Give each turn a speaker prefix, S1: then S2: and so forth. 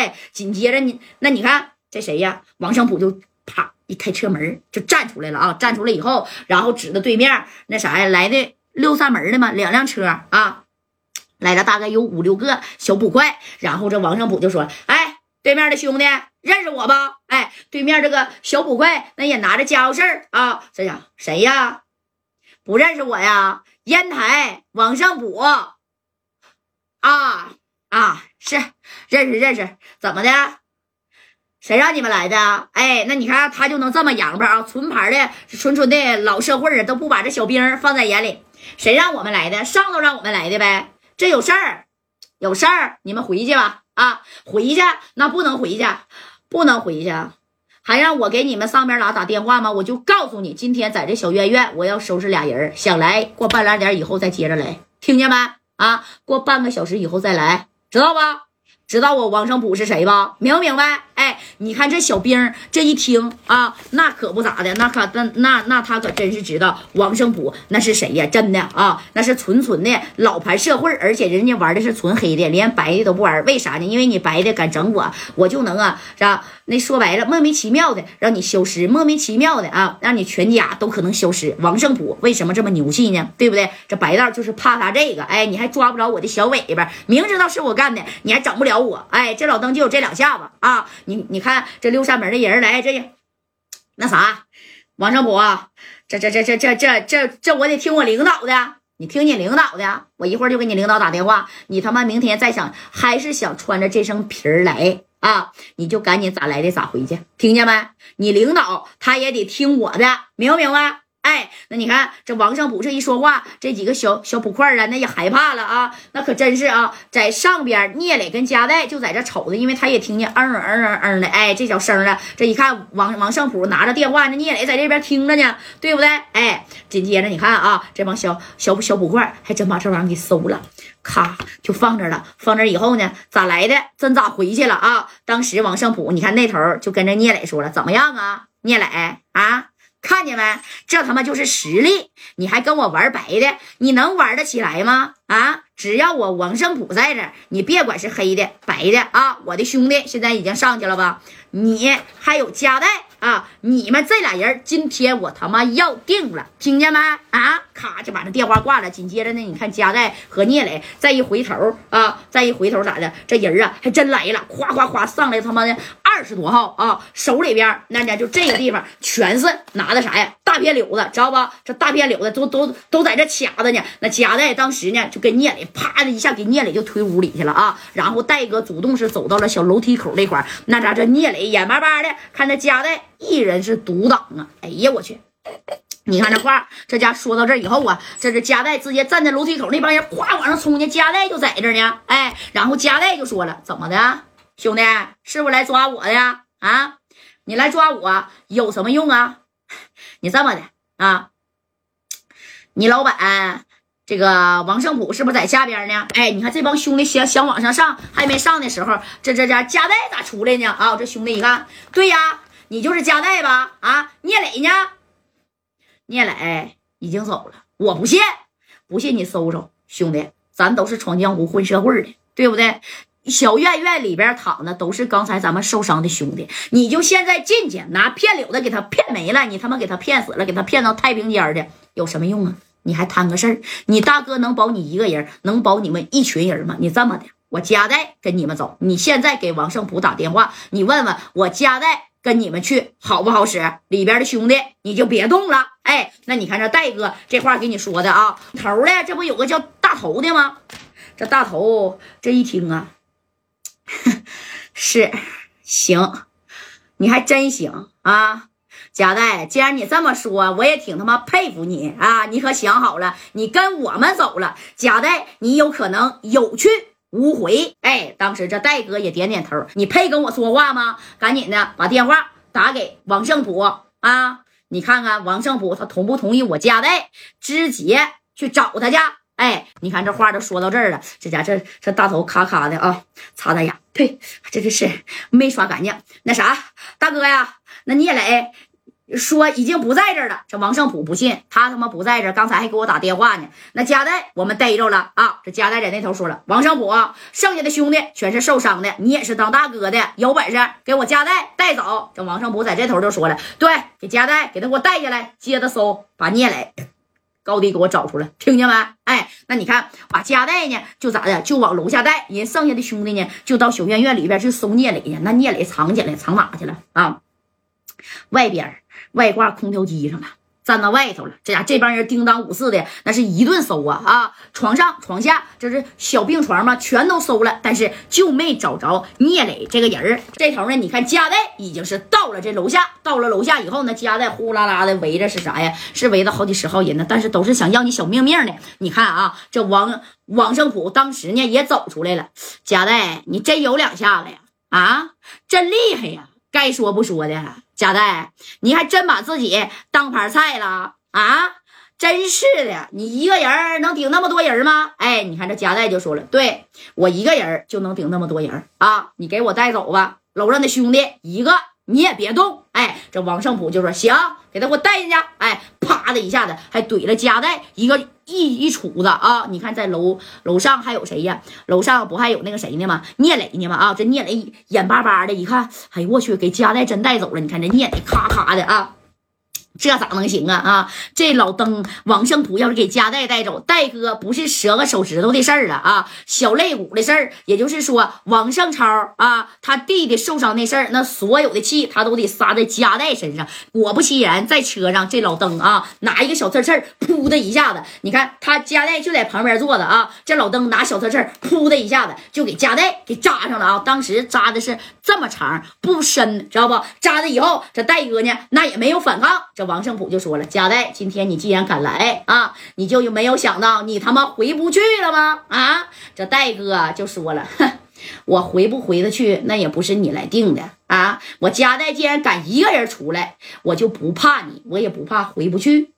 S1: 哎，紧接着你那你看这谁呀？王胜普就啪一开车门就站出来了啊！站出来以后，然后指着对面那啥呀来的六扇门的嘛，两辆车啊，来了大概有五六个小捕快。然后这王胜普就说：“哎，对面的兄弟认识我吧？哎，对面这个小捕快那也拿着家伙事儿啊！这样谁呀？不认识我呀？烟台王胜普啊啊，是认识认识，怎么的？谁让你们来的？哎，那你看他就能这么洋巴啊，纯牌的，纯纯的老社会都不把这小兵放在眼里。谁让我们来的？上头让我们来的呗。这有事儿，有事儿，你们回去吧。啊，回去那不能回去，不能回去，还让我给你们上边俩打电话吗？我就告诉你，今天在这小院院，我要收拾俩人，想来过半拉点以后再接着来，听见没？啊，过半个小时以后再来，知道吧？知道我王胜普是谁吧？明不明白？哎，你看这小兵这一听啊，那可不咋的，那可那那那他可真是知道王胜普那是谁呀？真的啊，那是纯纯的老牌社会，而且人家玩的是纯黑的，连白的都不玩。为啥呢？因为你白的敢整我，我就能啊，是吧？那说白了，莫名其妙的让你消失，莫名其妙的啊，让你全家都可能消失。王胜普为什么这么牛气呢？对不对？这白道就是怕他这个，哎，你还抓不着我的小尾巴，明知道是我干的，你还整不了我，哎，这老登就有这两下子啊！你你看这六扇门的人来，这那啥，王胜普，这这这这这这这这我得听我领导的，你听你领导的，我一会儿就给你领导打电话。你他妈明天再想还是想穿着这身皮儿来。啊！你就赶紧咋来的咋回去，听见没？你领导他也得听我的，明不明白？哎，那你看这王胜普这一说话，这几个小小捕快啊，那也害怕了啊！那可真是啊，在上边聂磊跟加代就在这瞅着，因为他也听见嗯嗯嗯嗯的，哎，这小声了。这一看王王胜普拿着电话，那聂磊在这边听着呢，对不对？哎，紧接着你看啊，这帮小小小捕快还真把这玩意儿给收了。咔，就放这了。放这以后呢，咋来的？真咋回去了啊？当时王胜普，你看那头就跟着聂磊说了，怎么样啊？聂磊啊，看见没？这他妈就是实力！你还跟我玩白的，你能玩得起来吗？啊！只要我王胜普在这，你别管是黑的白的啊，我的兄弟现在已经上去了吧？你还有加代。啊！你们这俩人今天我他妈要定了，听见没？啊！咔就把这电话挂了。紧接着呢，你看加代和聂磊再一回头啊，再一回头咋的？这人啊还真来了，夸夸夸上来他妈的二十多号啊！手里边那家就这个地方全是拿的啥呀？大片柳子，知道吧？这大片柳子都都都在这卡着呢。那加代当时呢就跟聂磊啪的一下给聂磊就推屋里去了啊！然后戴哥主动是走到了小楼梯口那块那家这聂磊眼巴巴的看着加代。一人是独挡啊！哎呀，我去！你看这话，这家说到这以后啊，这是加代直接站在楼梯口，那帮人哗往上冲去，加代就在这呢。哎，然后加代就说了：“怎么的，兄弟，是不是来抓我的呀？啊，你来抓我有什么用啊？你这么的啊，你老板这个王胜普是不是在下边呢？哎，你看这帮兄弟想想往上上，还没上的时候，这这家加代咋出来呢？啊，这兄弟一看，对呀。”你就是加代吧？啊，聂磊呢？聂磊已经走了。我不信，不信你搜搜，兄弟，咱都是闯江湖混社会的，对不对？小院院里边躺的都是刚才咱们受伤的兄弟，你就现在进去拿骗柳的给他骗没了，你他妈给他骗死了，给他骗到太平间的，有什么用啊？你还摊个事儿？你大哥能保你一个人，能保你们一群人吗？你这么的，我加代跟你们走，你现在给王胜普打电话，你问问我加代。跟你们去好不好使？里边的兄弟你就别动了。哎，那你看这戴哥这话给你说的啊，头的这不有个叫大头的吗？这大头这一听啊，是行，你还真行啊，贾代。既然你这么说，我也挺他妈佩服你啊。你可想好了，你跟我们走了，贾代，你有可能有去。无回，哎，当时这戴哥也点点头，你配跟我说话吗？赶紧的把电话打给王胜普啊！你看看王胜普他同不同意我加代直接去找他去？哎，你看这话都说到这儿了，这家这这大头咔咔的啊，擦擦牙，呸，这这是没刷干净。那啥，大哥呀，那聂磊，说已经不在这儿了。这王胜普不信，他他妈不在这，刚才还给我打电话呢。那加代我们逮着了啊！这加代在那头说了，王胜普剩下的兄弟全是受伤的，你也是当大哥的，有本事给我加代带走。这王胜普在这头就说了，对，给加代给他给我带下来，接着搜，把聂磊。高低给我找出来，听见没？哎，那你看，把家带呢，就咋的，就往楼下带。人剩下的兄弟呢，就到小院院里边去搜聂磊去。那聂磊藏起来，藏哪去了啊？外边外挂空调机上了。站到外头了，这家这帮人叮当五四的，那是一顿搜啊啊！床上床下，这是小病床嘛，全都搜了，但是就没找着聂磊这个人儿。这头呢，你看加代已经是到了这楼下，到了楼下以后呢，加代呼啦啦的围着是啥呀？是围着好几十号人呢，但是都是想要你小命命的。你看啊，这王王胜普当时呢也走出来了，加代，你真有两下子呀？啊，真厉害呀！该说不说的。贾代，你还真把自己当盘菜了啊！真是的，你一个人能顶那么多人吗？哎，你看这贾代就说了，对我一个人就能顶那么多人啊！你给我带走吧，楼上的兄弟一个你也别动。哎，这王胜普就说行，给他给我带进去。哎，啪的一下子还怼了贾代一个。一一杵子啊！你看，在楼楼上还有谁呀？楼上不还有那个谁呢吗？聂磊呢吗？啊，这聂磊眼巴巴的一看，哎呦我去，给家代真带走了！你看这聂磊咔咔的啊。这咋能行啊啊！这老登王胜普要是给加代带走，戴哥不是折个手指头的事儿了啊，小肋骨的事儿。也就是说，王胜超啊，他弟弟受伤那事儿，那所有的气他都得撒在加代身上。果不其然，在车上这老登啊，拿一个小刺刺儿，噗的一下子，你看他加代就在旁边坐着啊，这老登拿小刺刺儿，噗的一下子就给加代给扎上了啊。当时扎的是这么长不深，知道不？扎的以后，这戴哥呢，那也没有反抗。这王胜普就说了：“贾代，今天你既然敢来啊，你就没有想到你他妈回不去了吗？啊！”这戴哥就说了：“ 哼，我回不回得去，那也不是你来定的啊！我贾代既然敢一个人出来，我就不怕你，我也不怕回不去。